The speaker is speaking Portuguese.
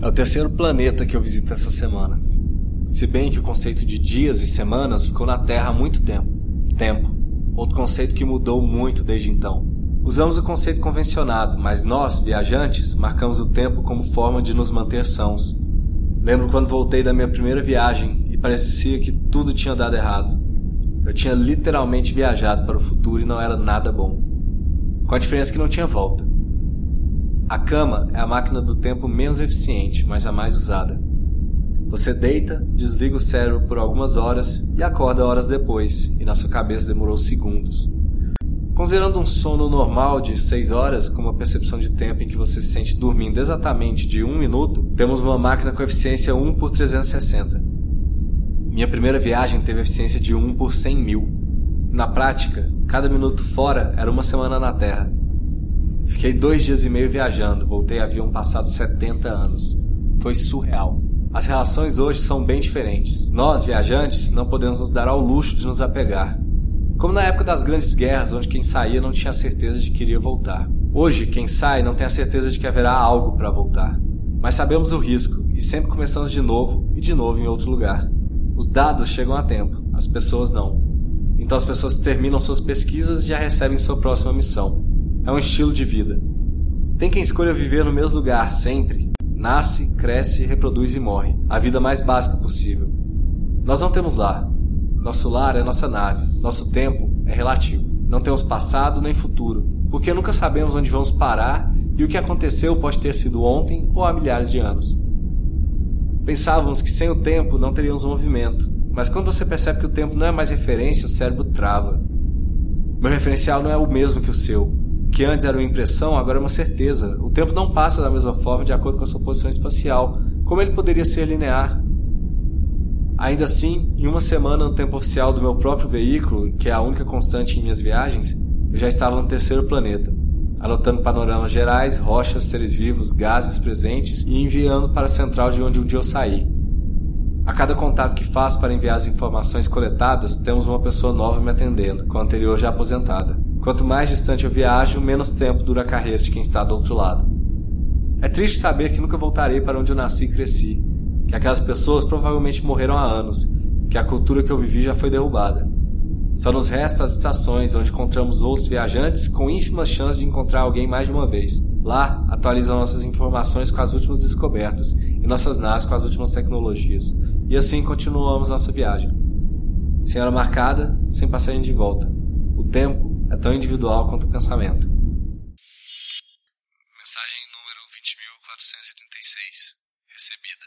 É o terceiro planeta que eu visito essa semana. Se bem que o conceito de dias e semanas ficou na Terra há muito tempo. Tempo. Outro conceito que mudou muito desde então. Usamos o conceito convencionado, mas nós, viajantes, marcamos o tempo como forma de nos manter sãos. Lembro quando voltei da minha primeira viagem e parecia que tudo tinha dado errado. Eu tinha literalmente viajado para o futuro e não era nada bom. Com a diferença que não tinha volta. A cama é a máquina do tempo menos eficiente, mas a mais usada. Você deita, desliga o cérebro por algumas horas e acorda horas depois, e na sua cabeça demorou segundos. Considerando um sono normal de 6 horas, com uma percepção de tempo em que você se sente dormindo exatamente de 1 minuto, temos uma máquina com eficiência 1 por 360. Minha primeira viagem teve eficiência de 1 por 100 mil. Na prática, cada minuto fora era uma semana na Terra. Fiquei dois dias e meio viajando, voltei haviam passado 70 anos. Foi surreal. As relações hoje são bem diferentes. Nós, viajantes, não podemos nos dar ao luxo de nos apegar. Como na época das grandes guerras, onde quem saía não tinha certeza de que iria voltar. Hoje, quem sai não tem a certeza de que haverá algo para voltar. Mas sabemos o risco e sempre começamos de novo e de novo em outro lugar. Os dados chegam a tempo, as pessoas não. Então as pessoas terminam suas pesquisas e já recebem sua próxima missão. É um estilo de vida. Tem quem escolha viver no mesmo lugar sempre. Nasce, cresce, reproduz e morre. A vida mais básica possível. Nós não temos lar. Nosso lar é nossa nave. Nosso tempo é relativo. Não temos passado nem futuro, porque nunca sabemos onde vamos parar e o que aconteceu pode ter sido ontem ou há milhares de anos. Pensávamos que sem o tempo não teríamos movimento, mas quando você percebe que o tempo não é mais referência, o cérebro trava. Meu referencial não é o mesmo que o seu que antes era uma impressão, agora é uma certeza. O tempo não passa da mesma forma de acordo com a sua posição espacial. Como ele poderia ser linear? Ainda assim, em uma semana no tempo oficial do meu próprio veículo, que é a única constante em minhas viagens, eu já estava no terceiro planeta, anotando panoramas gerais, rochas, seres vivos, gases presentes e enviando para a central de onde um dia eu saí. A cada contato que faço para enviar as informações coletadas, temos uma pessoa nova me atendendo, com a anterior já aposentada. Quanto mais distante eu viajo, menos tempo dura a carreira de quem está do outro lado. É triste saber que nunca voltarei para onde eu nasci e cresci, que aquelas pessoas provavelmente morreram há anos, que a cultura que eu vivi já foi derrubada. Só nos resta as estações onde encontramos outros viajantes com ínfimas chances de encontrar alguém mais de uma vez. Lá, atualizam nossas informações com as últimas descobertas e nossas naves com as últimas tecnologias. E assim continuamos nossa viagem. Senhora marcada, sem passagem de volta. O tempo é tão individual quanto o pensamento. Mensagem número 20.476. Recebida.